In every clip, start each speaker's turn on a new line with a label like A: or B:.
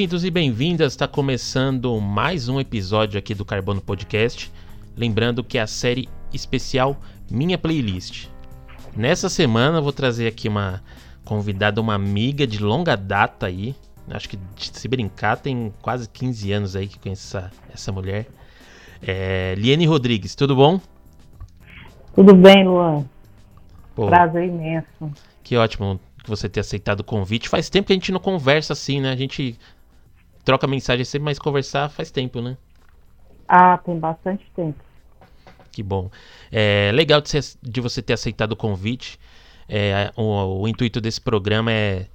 A: Bem-vindos e bem-vindas, está começando mais um episódio aqui do Carbono Podcast. Lembrando que é a série especial Minha Playlist. Nessa semana eu vou trazer aqui uma convidada, uma amiga de longa data aí. Acho que se brincar tem quase 15 anos aí que conheço essa, essa mulher. É, Liene Rodrigues, tudo bom?
B: Tudo bem, Luan. Pô, Prazer imenso.
A: Que ótimo que você ter aceitado o convite. Faz tempo que a gente não conversa assim, né? A gente troca mensagem sempre, mas conversar faz tempo, né?
B: Ah, tem bastante tempo.
A: Que bom. É legal de, ser, de você ter aceitado o convite. É, o, o, intuito desse programa é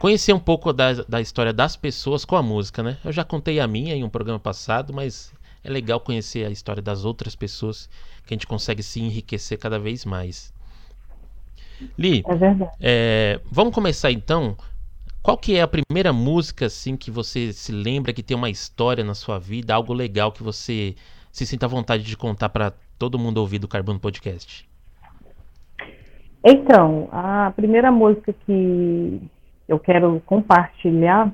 A: conhecer um pouco da, da história das pessoas com a música, né? Eu já contei a minha em um programa passado, mas é legal conhecer a história das outras pessoas que a gente consegue se enriquecer cada vez mais. Li, é verdade. É, vamos começar então. Qual que é a primeira música assim que você se lembra que tem uma história na sua vida, algo legal que você se sinta à vontade de contar para todo mundo ouvir do Carbono Podcast?
B: Então, a primeira música que eu quero compartilhar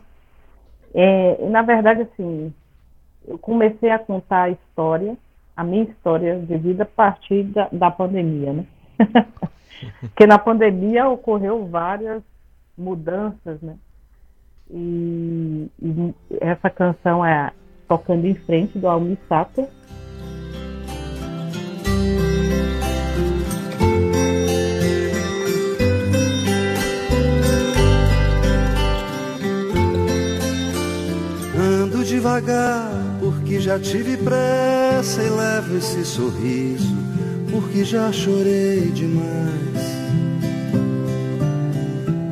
B: é, na verdade, assim, eu comecei a contar a história, a minha história de vida a partir da, da pandemia, né? Porque na pandemia ocorreu várias mudanças, né? E, e essa canção é Tocando em Frente, do Almi Sato.
C: Ando devagar, porque já tive pressa e levo esse sorriso, porque já chorei demais.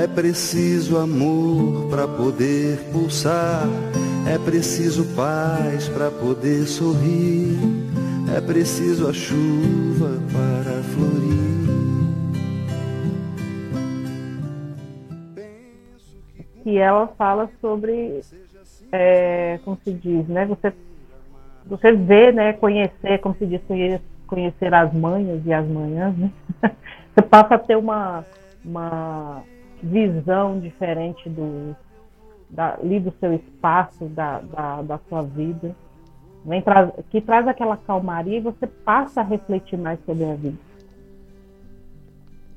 C: É preciso amor para poder pulsar, é preciso paz para poder sorrir, é preciso a chuva para florir.
B: E ela fala sobre, é, como se diz, né? Você, você vê, né? Conhecer, como se diz, conhecer as manhas e as manhãs, né? Você passa a ter uma, uma visão diferente do, da, ali do seu espaço, da, da, da sua vida, tra que traz aquela calmaria e você passa a refletir mais sobre a vida.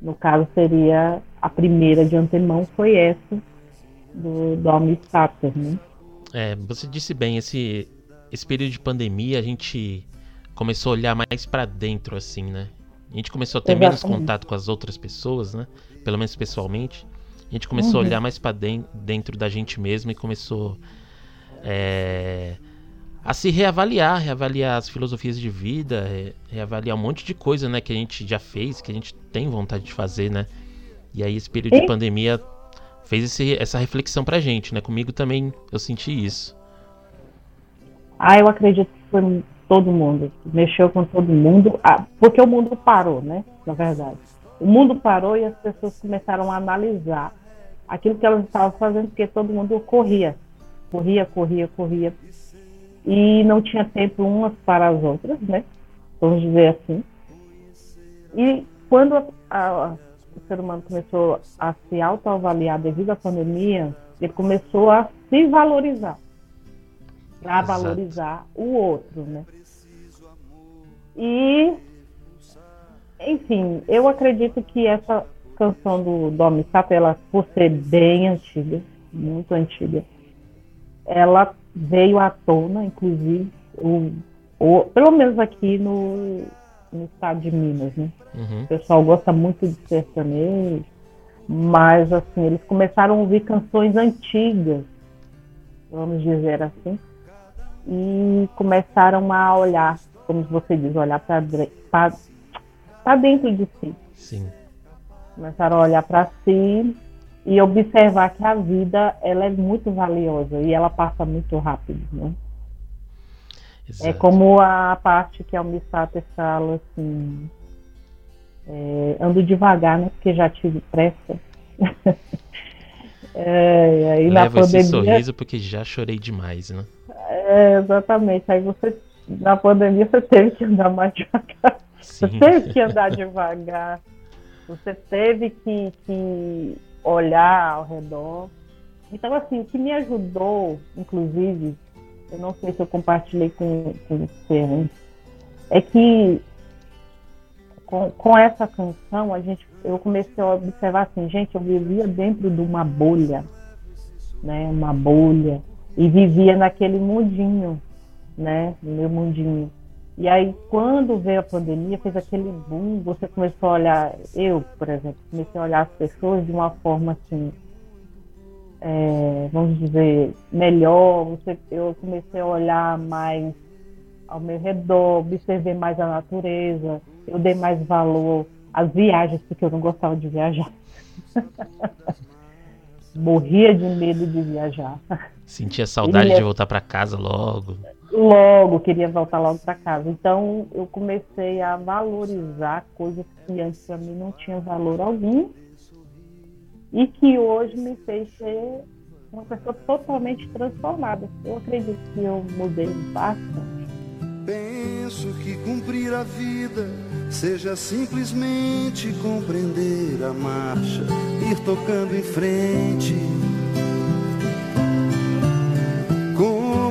B: No caso, seria a primeira de antemão, foi essa do, do Almir Sater, né?
A: É, você disse bem, esse, esse período de pandemia a gente começou a olhar mais para dentro, assim, né? A gente começou a ter Exatamente. menos contato com as outras pessoas, né? Pelo menos pessoalmente. A gente começou uhum. a olhar mais para dentro da gente mesmo e começou é, a se reavaliar, reavaliar as filosofias de vida, reavaliar um monte de coisa, né, que a gente já fez, que a gente tem vontade de fazer, né? E aí esse período e... de pandemia fez esse, essa reflexão pra gente, né? Comigo também eu senti isso.
B: Ah, eu acredito que foi todo mundo, mexeu com todo mundo, porque o mundo parou, né? Na verdade. O mundo parou e as pessoas começaram a analisar aquilo que elas estavam fazendo, porque todo mundo corria, corria, corria, corria. E não tinha tempo umas para as outras, né? Vamos dizer assim. E quando a, a, o ser humano começou a se autoavaliar devido à pandemia, ele começou a se valorizar, a valorizar o outro, né? E, enfim, eu acredito que essa canção do Domi Sato, ela, por ser bem antiga, muito antiga, ela veio à tona, inclusive, o, o, pelo menos aqui no, no estado de Minas, né? Uhum. O pessoal gosta muito de sertanejo, mas assim, eles começaram a ouvir canções antigas, vamos dizer assim, e começaram a olhar, como você diz, olhar para dentro de si.
A: Sim
B: começaram a olhar para si e observar que a vida ela é muito valiosa e ela passa muito rápido, né? É Exato. É como a parte que a Almissater fala assim, é, ando devagar, né? Porque já tive pressa.
A: é, aí Leva na pandemia, esse sorriso porque já chorei demais, né?
B: É, exatamente. Aí você na pandemia você teve que andar mais devagar. Sim. Você teve que andar devagar. Você teve que, que olhar ao redor. Então, assim, o que me ajudou, inclusive, eu não sei se eu compartilhei com, com você antes, é que com, com essa canção a gente, eu comecei a observar assim, gente, eu vivia dentro de uma bolha, né, uma bolha, e vivia naquele mundinho, né, no meu mundinho. E aí, quando veio a pandemia, fez aquele boom, você começou a olhar, eu, por exemplo, comecei a olhar as pessoas de uma forma assim, é, vamos dizer, melhor. Você, eu comecei a olhar mais ao meu redor, observei mais a natureza, eu dei mais valor às viagens, porque eu não gostava de viajar. Morria de medo de viajar.
A: Sentia saudade de voltar para casa logo.
B: Logo, queria voltar logo para casa. Então, eu comecei a valorizar coisas que antes para mim não tinha valor algum e que hoje me fez ser uma pessoa totalmente transformada. Eu acredito que eu mudei bastante.
C: Penso que cumprir a vida seja simplesmente compreender a marcha, ir tocando em frente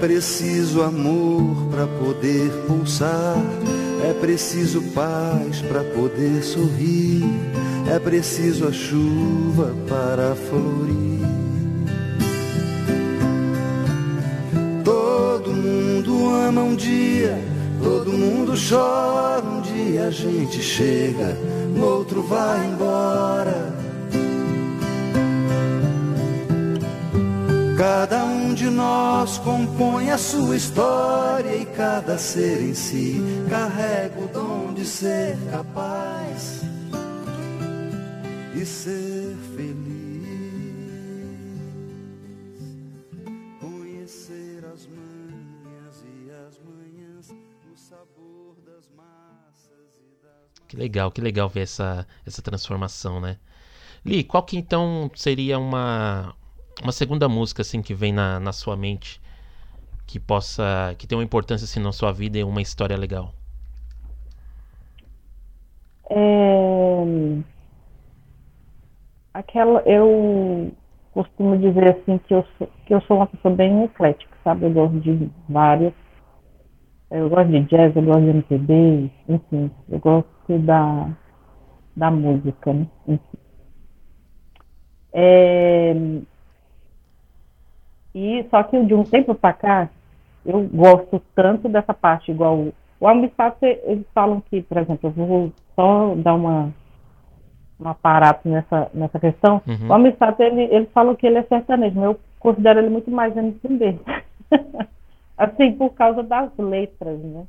C: preciso amor para poder pulsar, é preciso paz para poder sorrir, é preciso a chuva para florir. Todo mundo ama um dia, todo mundo chora um dia, a gente chega, no outro vai embora. Cada um de nós compõe a sua história e cada ser em si carrega o dom de ser capaz e ser feliz. Conhecer as manhas e as manhãs, o sabor das massas e das.
A: Que legal, que legal ver essa, essa transformação, né? Li, qual que então seria uma, uma segunda música assim que vem na, na sua mente que possa que tem uma importância assim na sua vida e uma história legal?
B: É... aquela eu costumo dizer assim que eu sou, que eu sou uma pessoa bem eclética sabe? Eu gosto de várias eu gosto de jazz eu gosto de MPB enfim eu gosto da da música né? enfim. É, e só que de um tempo para cá, eu gosto tanto dessa parte, igual o Almistad, eles falam que, por exemplo, eu vou só dar uma um aparato nessa, nessa questão. Uhum. O Amistad, ele, eles falam que ele é sertanejo, mas eu considero ele muito mais MPB. assim, por causa das letras, né?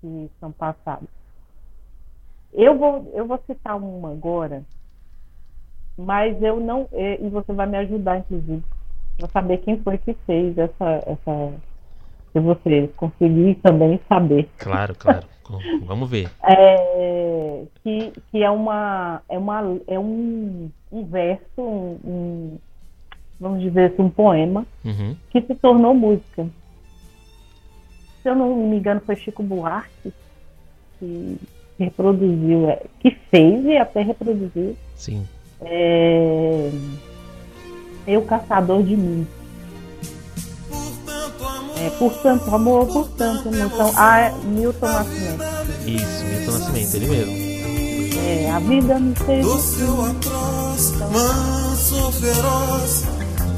B: Que são passadas. Eu vou, eu vou citar uma agora, mas eu não. E você vai me ajudar, inclusive, para saber quem foi que fez essa, essa se você conseguir também saber.
A: Claro, claro. Vamos ver.
B: É, que, que é uma é uma é um, um verso, um, um, vamos dizer assim, um poema uhum. que se tornou música. Se eu não me engano, foi Chico Buarque que reproduziu, é, que fez e até reproduziu.
A: Sim.
B: É, eu caçador de mim. É, portanto, amor, portanto, emoção. Ah, é Milton Nascimento.
A: Isso, Milton Nascimento, ele mesmo.
B: É, a vida me fez. Do seu atroz,
C: manso, feroz,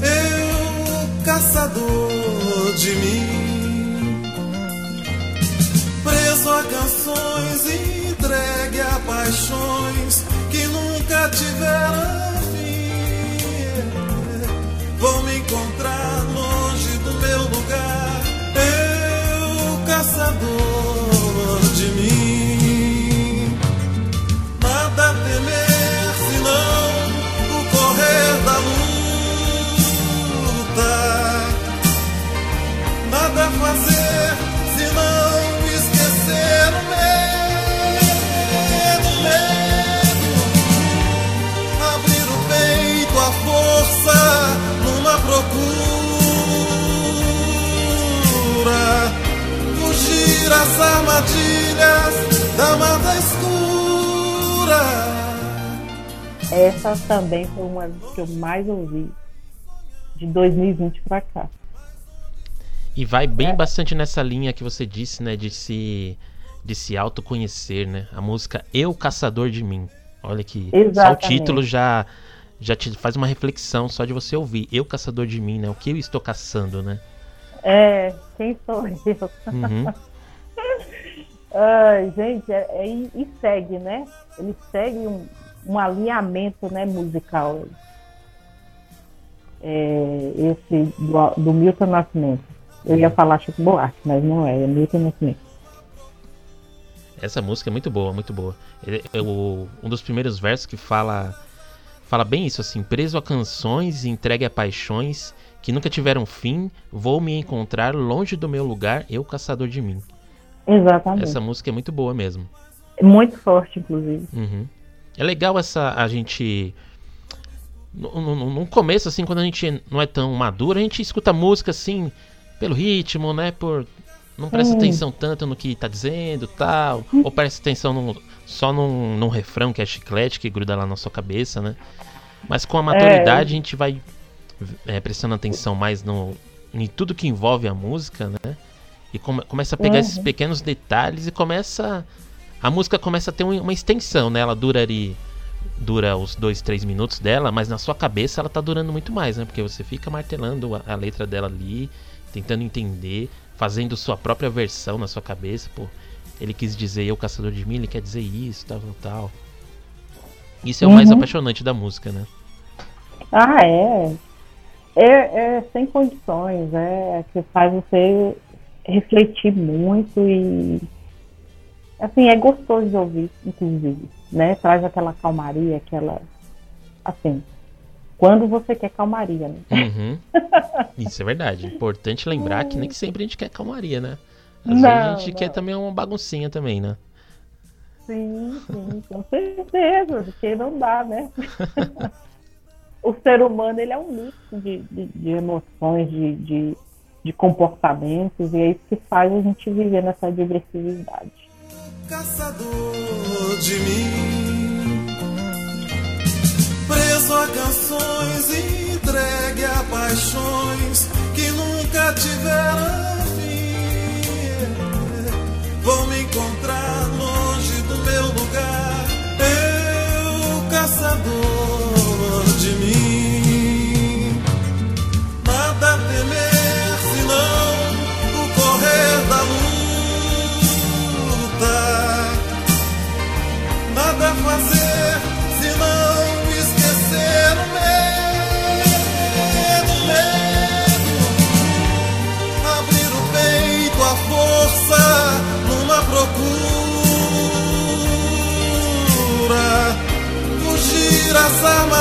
D: eu caçador de mim, preso a canções e entregue a paixões que nunca tiveram. Vou me encontrar longe do meu lugar, eu caçador
B: Essa também foi uma das que eu mais ouvi de 2020 pra cá.
A: E vai bem
B: É.
A: bastante nessa linha que você disse, né? De se, de se autoconhecer, né? A música Eu Caçador de Mim. Olha que só o título já, já te faz uma reflexão só de você ouvir. Eu Caçador de Mim, né? O que eu estou caçando, né?
B: É, quem sou eu?
A: Uhum.
B: Ai, gente, é, é- e segue, né? Ele segue um, um alinhamento né, musical. É, esse do, do Milton Nascimento. Eu ia falar Chico Buarque, mas não é, é Milton Nascimento.
A: Essa música é muito boa, muito boa. É o- um dos primeiros versos que fala fala bem isso assim, preso a canções e entregue a paixões que nunca tiveram fim, vou me encontrar longe do meu lugar, eu caçador de mim.
B: Exatamente.
A: Essa música é muito boa mesmo.
B: Muito forte, inclusive.
A: Uhum. É legal essa a gente no, no- no começo assim, quando a gente não é tão maduro, a gente escuta música assim pelo ritmo, né, por não presta
B: Hum.
A: atenção tanto no que tá dizendo, tal, ou presta atenção no- só num, num refrão que é chiclete que gruda lá na sua cabeça, né? Mas com a maturidade a gente vai é, prestando atenção mais no em tudo que envolve a música, né? E come- começa a pegar esses
B: Uhum.
A: pequenos detalhes e começa a música começa a ter um- uma extensão, né? Ela dura ali dura os dois, três minutos dela, mas na sua cabeça ela tá durando muito mais, né? Porque você fica martelando a, a letra dela ali, tentando entender, fazendo sua própria versão na sua cabeça, pô. Ele quis dizer eu caçador de mim, ele quer dizer isso, tal, tal, tal. Isso é o mais
B: Uhum.
A: apaixonante da música, né?
B: Ah, é. É, é sem condições, é que faz você refletir muito e assim, é gostoso de ouvir, inclusive, né? Traz aquela calmaria, aquela assim, quando você quer calmaria, né?
A: Uhum. Isso é verdade. Importante lembrar que nem sempre a gente quer calmaria, né? Às
B: Não,
A: vezes a gente
B: não.
A: quer também uma baguncinha também, né?
B: Sim, sim, com certeza, porque não dá, né? o ser humano, ele é um mix de, de, de emoções, de, de, de comportamentos, e é isso que faz a gente viver nessa diversidade.
D: Caçador de mim, preso a canções entregue a paixões que nunca tiveram fim. Vou me encontrar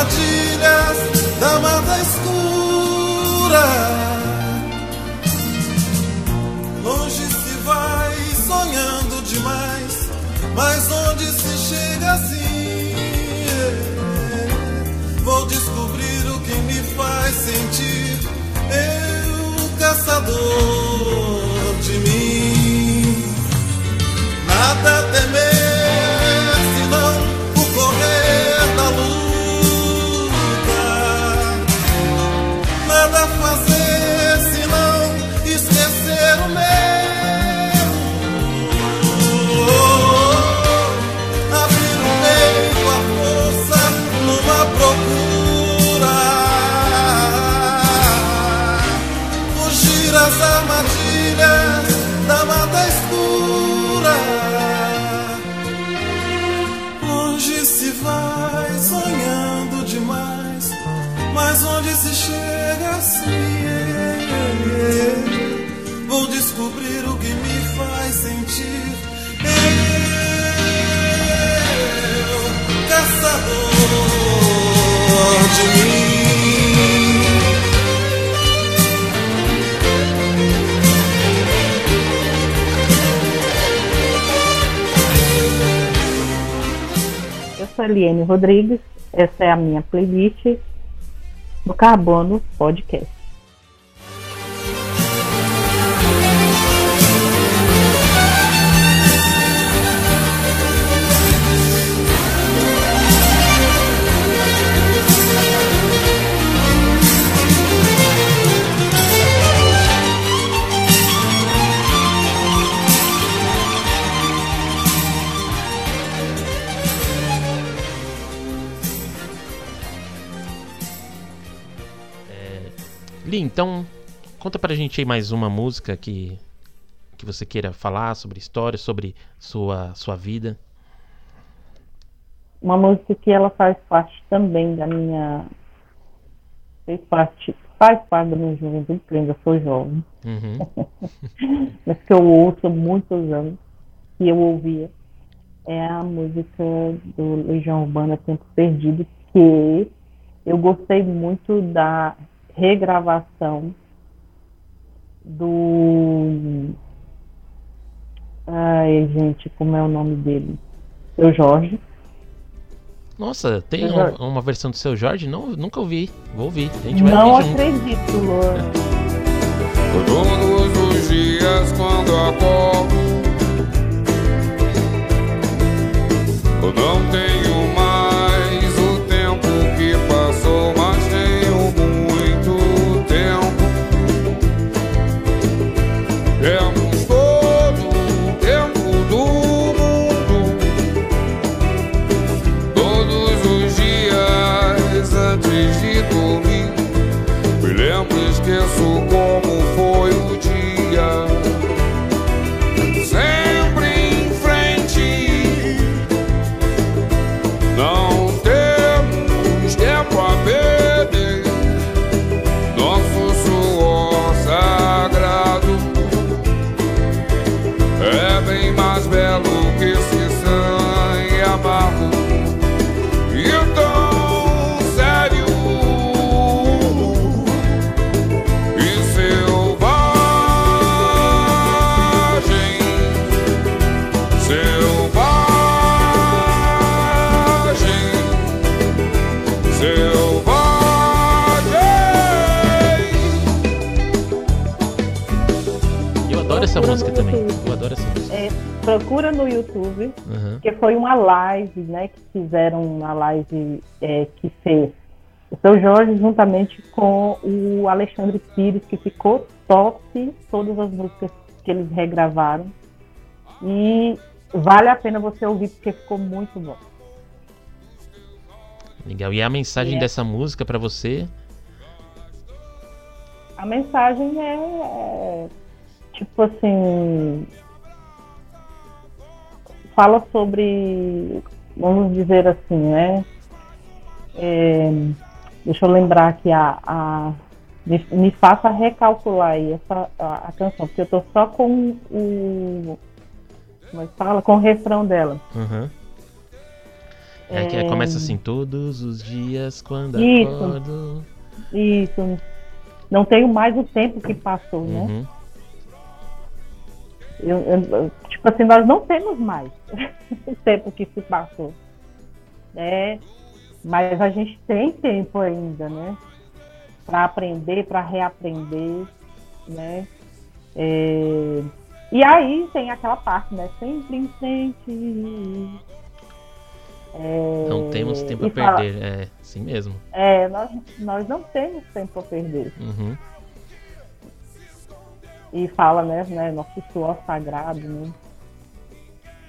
D: armadilhas da mata escura. Longe se vai sonhando demais, mas onde se chega assim? Vou descobrir o que me faz sentir. Eu, caçador de mim, nada a
B: Rodrigues, essa é a minha playlist do Carbono Podcast.
A: Li, então conta pra gente aí mais uma música que, que você queira falar sobre história, sobre sua, sua vida.
B: Uma música que ela faz parte também da minha. Fez parte, faz parte da minha juventude, porque ainda sou jovem.
A: Uhum.
B: mas que eu ouço há muitos anos, e eu ouvia, é a música do Legião Urbana Tempo Perdido, que eu gostei muito da regravação do. Ai, gente, como é o nome dele? Seu Jorge.
A: Nossa, tem uma, uma versão do seu Jorge? Não, nunca ouvi. Vou ouvir. A gente vai
B: Não acredito, Lô.
E: Todos os dias quando acordo Eu não tenho
B: procura no YouTube,
A: Uhum.
B: que foi uma live, né, que fizeram uma live é, que fez o seu Jorge juntamente com o Alexandre Pires, que ficou top todas as músicas que eles regravaram. E vale a pena você ouvir porque ficou muito bom.
A: Legal. E a mensagem
B: É.
A: dessa música pra você?
B: A mensagem é, é, tipo assim fala sobre vamos dizer assim, né? É, deixa eu lembrar aqui a, a me, me faça recalcular aí essa, a, a canção, porque eu tô só com o como é que fala? Com o refrão dela.
A: Uhum. É, que
B: É.
A: começa assim, todos os dias quando
B: Isso.
A: acordo.
B: Isso. Não tenho mais o tempo que passou, né?
A: Uhum.
B: Eu- eu- tipo assim, nós não temos mais o tempo que se passou. Né? Mas a gente tem tempo ainda, né? Para aprender, para reaprender, né? É, E aí tem aquela parte, né? Sempre em frente. É,
A: Não temos tempo a
B: e fala-
A: perder. É, assim mesmo.
B: É, nós, nós não temos tempo a perder.
A: Uhum.
B: E fala, né, né, nosso suor sagrado, né,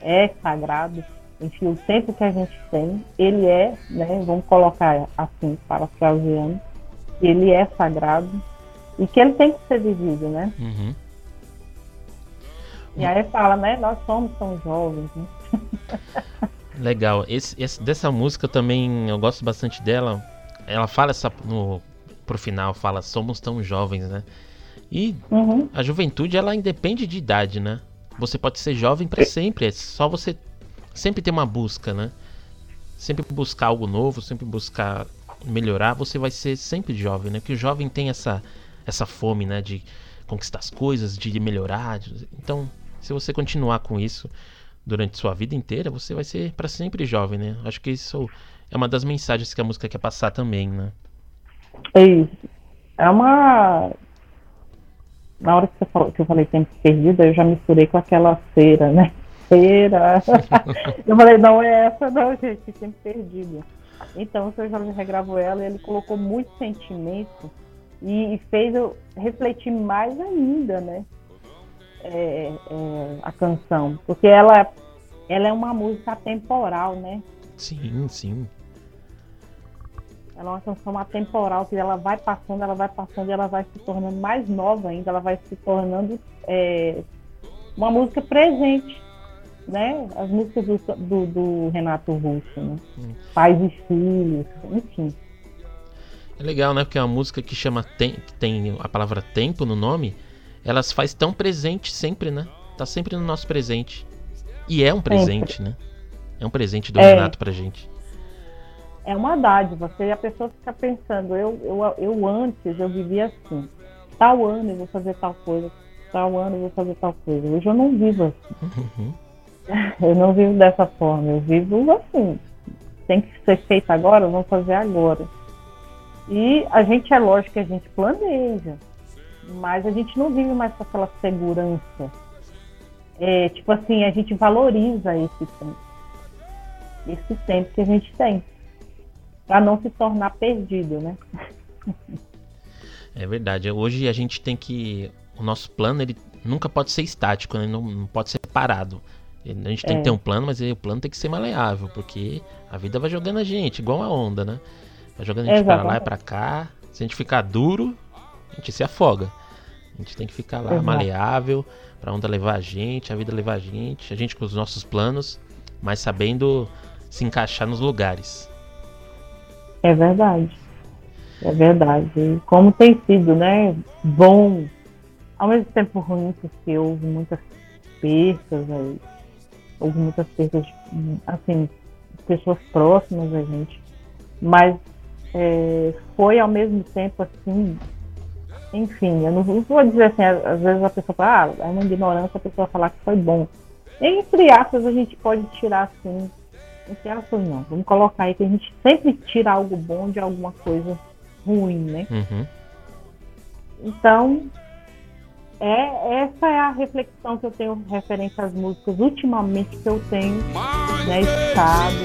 B: é sagrado, enfim, o tempo que a gente tem, ele é, né, vamos colocar assim, parafraseando, ele é sagrado e que ele tem que ser vivido, né,
A: Uhum.
B: e aí fala, né, nós somos tão jovens, né,
A: Legal. Esse, esse- dessa música também eu gosto bastante dela. Ela fala essa, no pro final fala somos tão jovens, né? E
B: Uhum.
A: a juventude ela independe de idade, né? Você pode ser jovem para sempre, é só você sempre ter uma busca, né? Sempre buscar algo novo, sempre buscar melhorar, você vai ser sempre jovem, né? Porque o jovem tem essa essa fome, né, de conquistar as coisas, de melhorar. Então, se você continuar com isso durante sua vida inteira, você vai ser para sempre jovem, né? Acho que isso é uma das mensagens que a música quer passar também, né?
B: É isso. É uma. Na hora que, falou, que eu falei tempo perdido, eu já misturei com aquela cera, né? Cera. eu falei, não é essa, não, gente, tempo perdido. Então, o seu Jorge regravou ela e ele colocou muito sentimento e, e fez eu refletir mais ainda, né? É, é, a canção. Porque ela, ela é uma música atemporal, né?
A: Sim, sim.
B: Ela é uma canção atemporal, que ela vai passando, ela vai passando e ela vai se tornando mais nova ainda, ela vai se tornando é, uma música presente, né? As músicas do, do, do Renato Russo, né?
A: Hum.
B: Pais e filhos, enfim.
A: É legal, né? Porque é uma música que chama tem, que tem a palavra tempo no nome, ela se faz tão presente sempre, né? Tá sempre no nosso presente. E é um presente, né? É um presente do
B: É.
A: Renato pra gente.
B: É uma dádiva, você, a pessoa fica pensando, eu, eu, eu antes eu vivia assim, tal ano eu vou fazer tal coisa, tal ano eu vou fazer tal coisa. Hoje eu não vivo assim.
A: Uhum.
B: Eu não vivo dessa forma, eu vivo assim. Tem que ser feito agora, vamos fazer agora. E a gente, é lógico que a gente planeja, mas a gente não vive mais com aquela segurança. É, tipo assim, a gente valoriza esse tempo. Esse tempo que a gente tem. Para não se tornar perdido, né?
A: É verdade. Hoje a gente tem que. O nosso plano ele nunca pode ser estático, né? não, não pode ser parado. A gente tem
B: É.
A: que ter um plano, mas o plano tem que ser maleável, porque a vida vai jogando a gente, igual a onda, né? Vai jogando a gente pra lá e
B: Exatamente.
A: pra cá. Se a gente ficar duro, a gente se afoga. A gente tem que ficar lá
B: Exato.
A: maleável pra onda levar a gente, a vida levar a gente, a gente com os nossos planos, mas sabendo se encaixar nos lugares.
B: É verdade. É verdade. Como tem sido, né? Bom, ao mesmo tempo ruim, porque houve muitas percas aí. Houve muitas percas, assim, pessoas próximas a gente. Mas é, foi ao mesmo tempo assim. Enfim, eu não, não vou dizer assim, às vezes a pessoa fala, ah, é uma ignorância a pessoa falar que foi bom. Entre aspas, a gente pode tirar assim entre aspas não. Vamos colocar aí que a gente sempre tira algo bom de alguma coisa ruim, né?
A: Uhum.
B: Então, é, essa é a reflexão que eu tenho referente às músicas ultimamente que eu tenho né, escutado.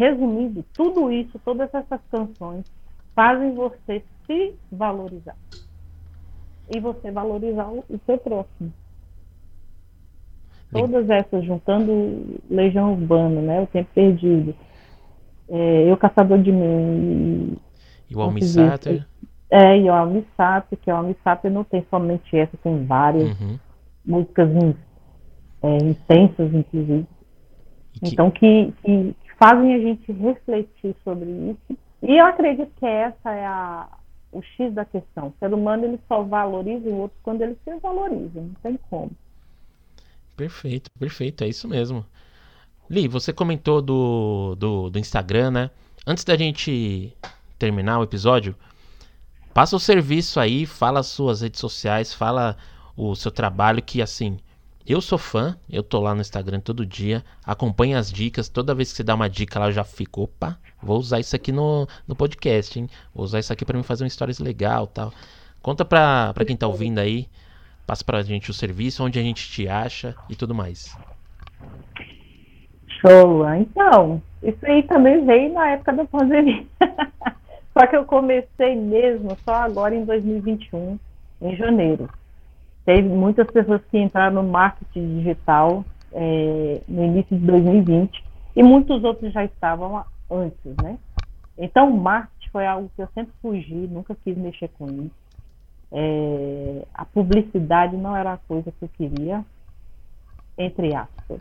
B: Resumindo, tudo isso, todas essas canções fazem você se valorizar. E você valorizar o, seu próximo. Todas essas, juntando Legião Urbana, né? O Tempo Perdido, é, Eu Caçador de Mim,
A: E o Almissater.
B: é, e o Almissater, que o Almissater não tem somente essa, tem várias
A: Uhum.
B: músicas é, intensas, inclusive.
A: Que-
B: Então, que, que fazem a gente refletir sobre isso. E eu acredito que essa é a, o X da questão. O ser humano ele só valoriza o outro quando ele se valoriza, não tem como.
A: Perfeito, perfeito, é isso mesmo. Li, você comentou do, do, do Instagram, né? Antes da gente terminar o episódio, passa o serviço aí, fala as suas redes sociais, fala o seu trabalho, que assim, eu sou fã, eu tô lá no Instagram todo dia, acompanho as dicas, toda vez que você dá uma dica lá já fico, opa, vou usar isso aqui no, no podcast, hein? Vou usar isso aqui para me fazer um stories legal tal. Conta pra, pra quem tá ouvindo aí, passa pra gente o serviço, onde a gente te acha e tudo mais.
B: Show! Então, isso aí também veio na época da pandemia. só que eu comecei mesmo só agora em 2021, em janeiro. Teve muitas pessoas que entraram no marketing digital é, no início de 2020 e muitos outros já estavam antes, né? Então, marketing foi algo que eu sempre fugi, nunca quis mexer com isso. É, a publicidade não era a coisa que eu queria, entre aspas.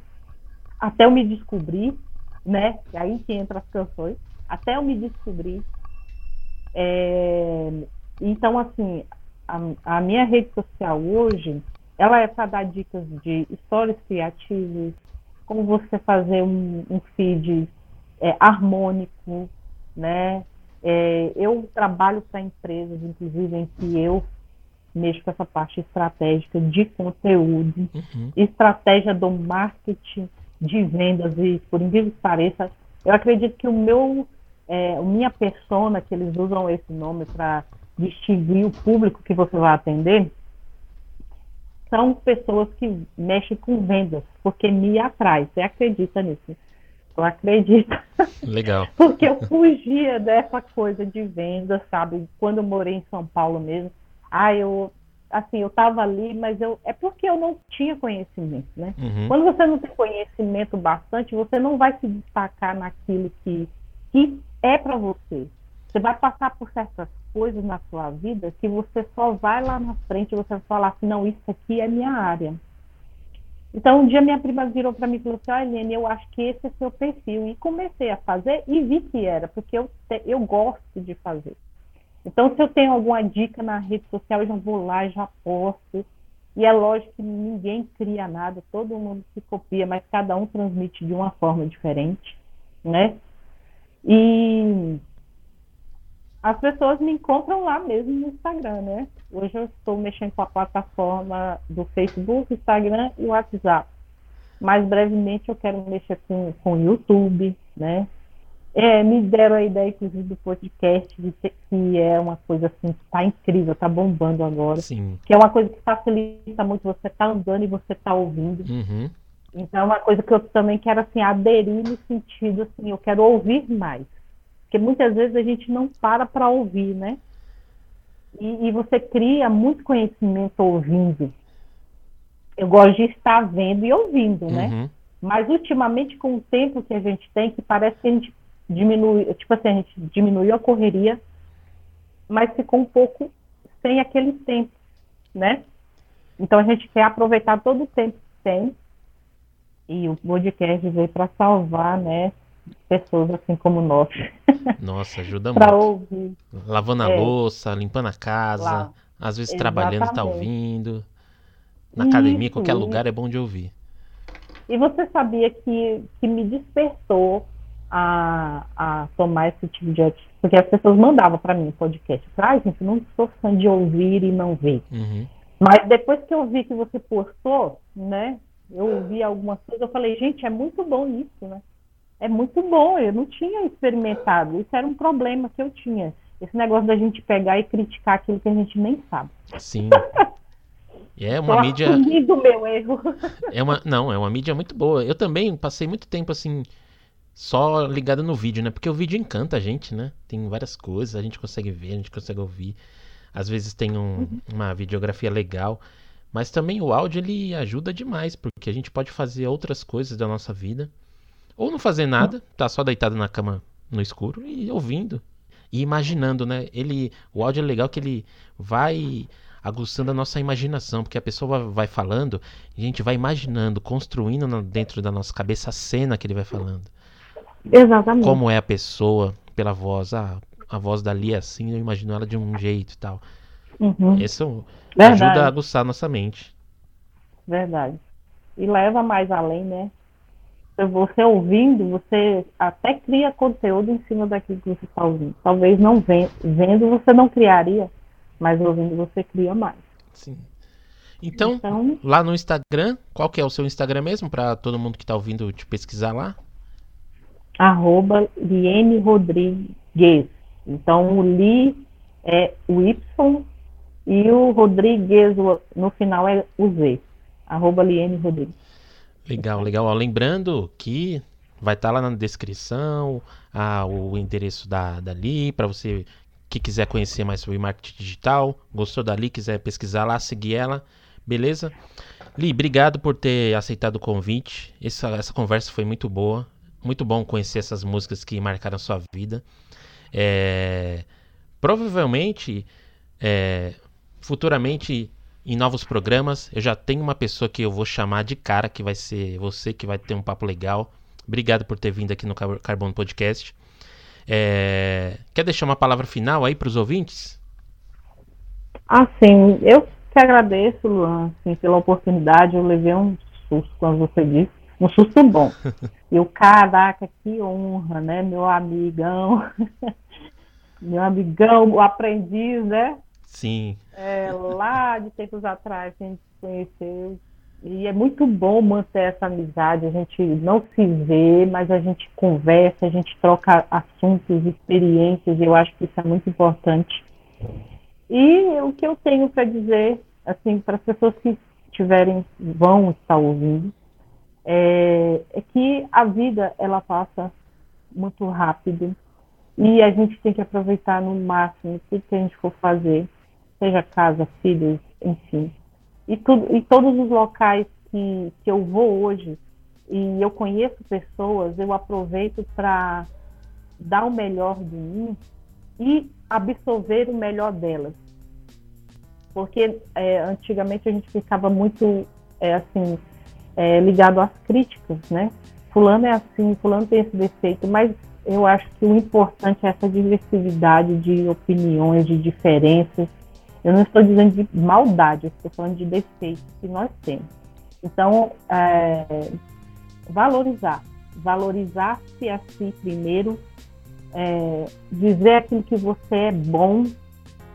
B: Até eu me descobrir, né? E aí que entra as canções. Até eu me descobrir. É, então, assim, a, a, minha rede social hoje, ela é para dar dicas de histórias criativas, como você fazer um, um feed é, harmônico, né? É, eu trabalho para empresas, inclusive, em que eu mexo com essa parte estratégica de conteúdo, uhum. estratégia do marketing de vendas e, por incrível que pareça, eu acredito que o meu, é, a minha persona, que eles usam esse nome para distinguir o público que você vai atender, são pessoas que mexem com vendas, porque me atrai. Você acredita nisso? Eu acredito.
A: Legal.
B: porque eu fugia dessa coisa de vendas, sabe? Quando eu morei em São Paulo mesmo, ah, eu assim, eu estava ali, mas eu é porque eu não tinha conhecimento, né? Uhum. Quando você não tem conhecimento bastante, você não vai se destacar naquilo que, que é para você. Você vai passar por certas coisas na sua vida que você só vai lá na frente e você vai falar assim, não, isso aqui é minha área. Então, um dia minha prima virou para mim e falou assim, olha, Helene, eu acho que esse é seu perfil. E comecei a fazer e vi que era, porque eu, eu gosto de fazer. Então, se eu tenho alguma dica na rede social, eu já vou lá já posto. E é lógico que ninguém cria nada, todo mundo se copia, mas cada um transmite de uma forma diferente, né? E as pessoas me encontram lá mesmo no Instagram, né? Hoje eu estou mexendo com a plataforma do Facebook, Instagram e WhatsApp. Mais brevemente eu quero mexer com o YouTube, né? É, me deram a ideia, inclusive, do podcast, ter, que é uma coisa assim, tá incrível, tá bombando agora.
A: Sim.
B: Que é uma coisa que facilita muito, você tá andando e você tá ouvindo.
A: Uhum.
B: Então é uma coisa que eu também quero assim, aderir no sentido assim, eu quero ouvir mais. Porque muitas vezes a gente não para para ouvir, né? E, e, você cria muito conhecimento ouvindo. Eu gosto de estar vendo e ouvindo, né?
A: Uhum.
B: Mas ultimamente, com o tempo que a gente tem, que parece que a gente diminui, tipo assim, a gente diminuiu a correria, mas ficou um pouco sem aquele tempo, né? Então a gente quer aproveitar todo o tempo que tem e o podcast veio para salvar, né? Pessoas assim como nós.
A: Nossa, ajuda
B: pra
A: muito.
B: ouvir.
A: Lavando a
B: É.
A: louça, limpando a casa,
B: Lá.
A: às vezes trabalhando, tá
B: Exatamente.
A: ouvindo. Na academia,
B: Isso,
A: qualquer
B: isso.
A: lugar é bom de ouvir.
B: E você sabia que, que me despertou a, a tomar esse tipo de atitude? Porque as pessoas mandavam para mim podcast. Ai, gente, não sou fã de ouvir e não ver.
A: Uhum.
B: Mas depois que eu vi que você postou, né? Eu ouvi algumas coisas, eu falei, gente, é muito bom isso, né? É muito bom, eu não tinha experimentado. Isso era um problema que eu tinha. Esse negócio da gente pegar e criticar aquilo que a gente nem sabe.
A: Sim. É uma
B: Tô
A: mídia.
B: assumindo o meu erro.
A: É uma, não, é uma mídia muito boa. Eu também passei muito tempo assim, só ligado no vídeo, né? Porque o vídeo encanta a gente, né? Tem várias coisas, a gente consegue ver, a gente consegue ouvir. Às vezes tem um- uma videografia legal. Mas também o áudio ele ajuda demais, porque a gente pode fazer outras coisas da nossa vida. Ou não fazer nada, tá só deitado na cama no escuro e ouvindo. E imaginando, né? Ele, o áudio é legal que ele vai aguçando a nossa imaginação, porque a pessoa vai, falando, e a gente vai imaginando, construindo dentro da nossa cabeça a cena que ele vai falando.
B: Exatamente.
A: Como é a pessoa pela voz. Ah, a voz dali é assim, eu imagino ela de um jeito e tal.
B: Uhum.
A: Isso
B: Verdade.
A: ajuda a aguçar a nossa mente.
B: Verdade. e leva mais além, né? Você ouvindo, você até cria conteúdo em cima daquilo que você está ouvindo. Talvez não vendo você não criaria, mas ouvindo você cria mais.
A: Sim. Então, então lá no Instagram, qual que é o seu Instagram mesmo para todo mundo que está ouvindo te pesquisar lá?
B: Arroba Liene Rodrigues. Então o Li é o Y e o Rodrigues no final é o Z. Arroba Liene Rodrigues.
A: Legal, legal. Ó, lembrando que vai estar tá lá na descrição ah, o endereço da, da Li, para você que quiser conhecer mais sobre marketing digital. Gostou da Li, quiser pesquisar lá, seguir ela, beleza? Li, obrigado por ter aceitado o convite. Essa, essa conversa foi muito boa. Muito bom conhecer essas músicas que marcaram a sua vida. É, provavelmente, é, futuramente, em novos programas, eu já tenho uma pessoa que eu vou chamar de cara, que vai ser você, que vai ter um papo legal. Obrigado por ter vindo aqui no Carbono Podcast. É, quer deixar uma palavra final aí para os ouvintes?
B: Assim, eu que agradeço, Luan, assim, pela oportunidade. Eu levei um susto quando você disse, um susto bom. E o caraca, que honra, né? Meu amigão, meu amigão, o aprendiz, né?
A: Sim.
B: É, lá de tempos atrás a gente se conheceu. E é muito bom manter essa amizade. A gente não se vê, mas a gente conversa, a gente troca assuntos, experiências. E eu acho que isso é muito importante. E o que eu tenho para dizer, assim, para as pessoas que tiverem, vão estar ouvindo, é, é que a vida ela passa muito rápido e a gente tem que aproveitar no máximo tudo que a gente for fazer seja casa, filhos, enfim. E, tudo, e todos os locais que, que eu vou hoje e eu conheço pessoas, eu aproveito para dar o melhor de mim e absorver o melhor delas. Porque é, antigamente a gente ficava muito é, assim é, ligado às críticas, né? Fulano é assim, fulano tem esse defeito, mas eu acho que o importante é essa diversidade de opiniões, de diferenças, eu não estou dizendo de maldade, eu estou falando de defeitos que nós temos. Então, é, valorizar. Valorizar-se a si primeiro, é, dizer aquilo que você é bom,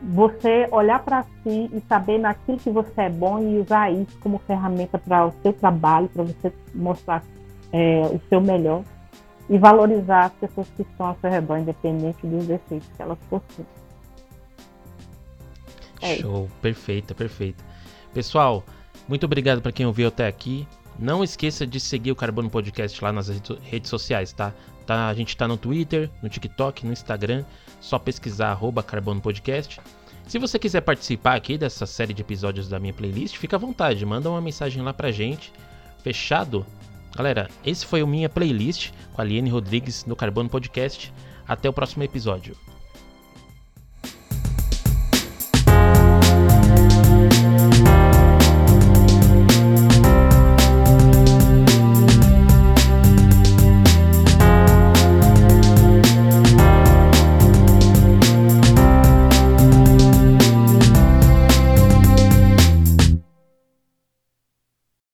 B: você olhar para si e saber naquilo que você é bom e usar isso como ferramenta para o seu trabalho, para você mostrar é, o seu melhor e valorizar as pessoas que estão ao seu redor, independente dos defeitos que elas possuem.
A: É Show, perfeita, perfeita. Pessoal, muito obrigado para quem ouviu até aqui. Não esqueça de seguir o Carbono Podcast lá nas redes sociais, tá? tá? A gente tá no Twitter, no TikTok, no Instagram. Só pesquisar arroba Carbono Podcast. Se você quiser participar aqui dessa série de episódios da minha playlist, fica à vontade, manda uma mensagem lá pra gente. Fechado? Galera, esse foi o minha playlist com a Liane Rodrigues no Carbono Podcast. Até o próximo episódio.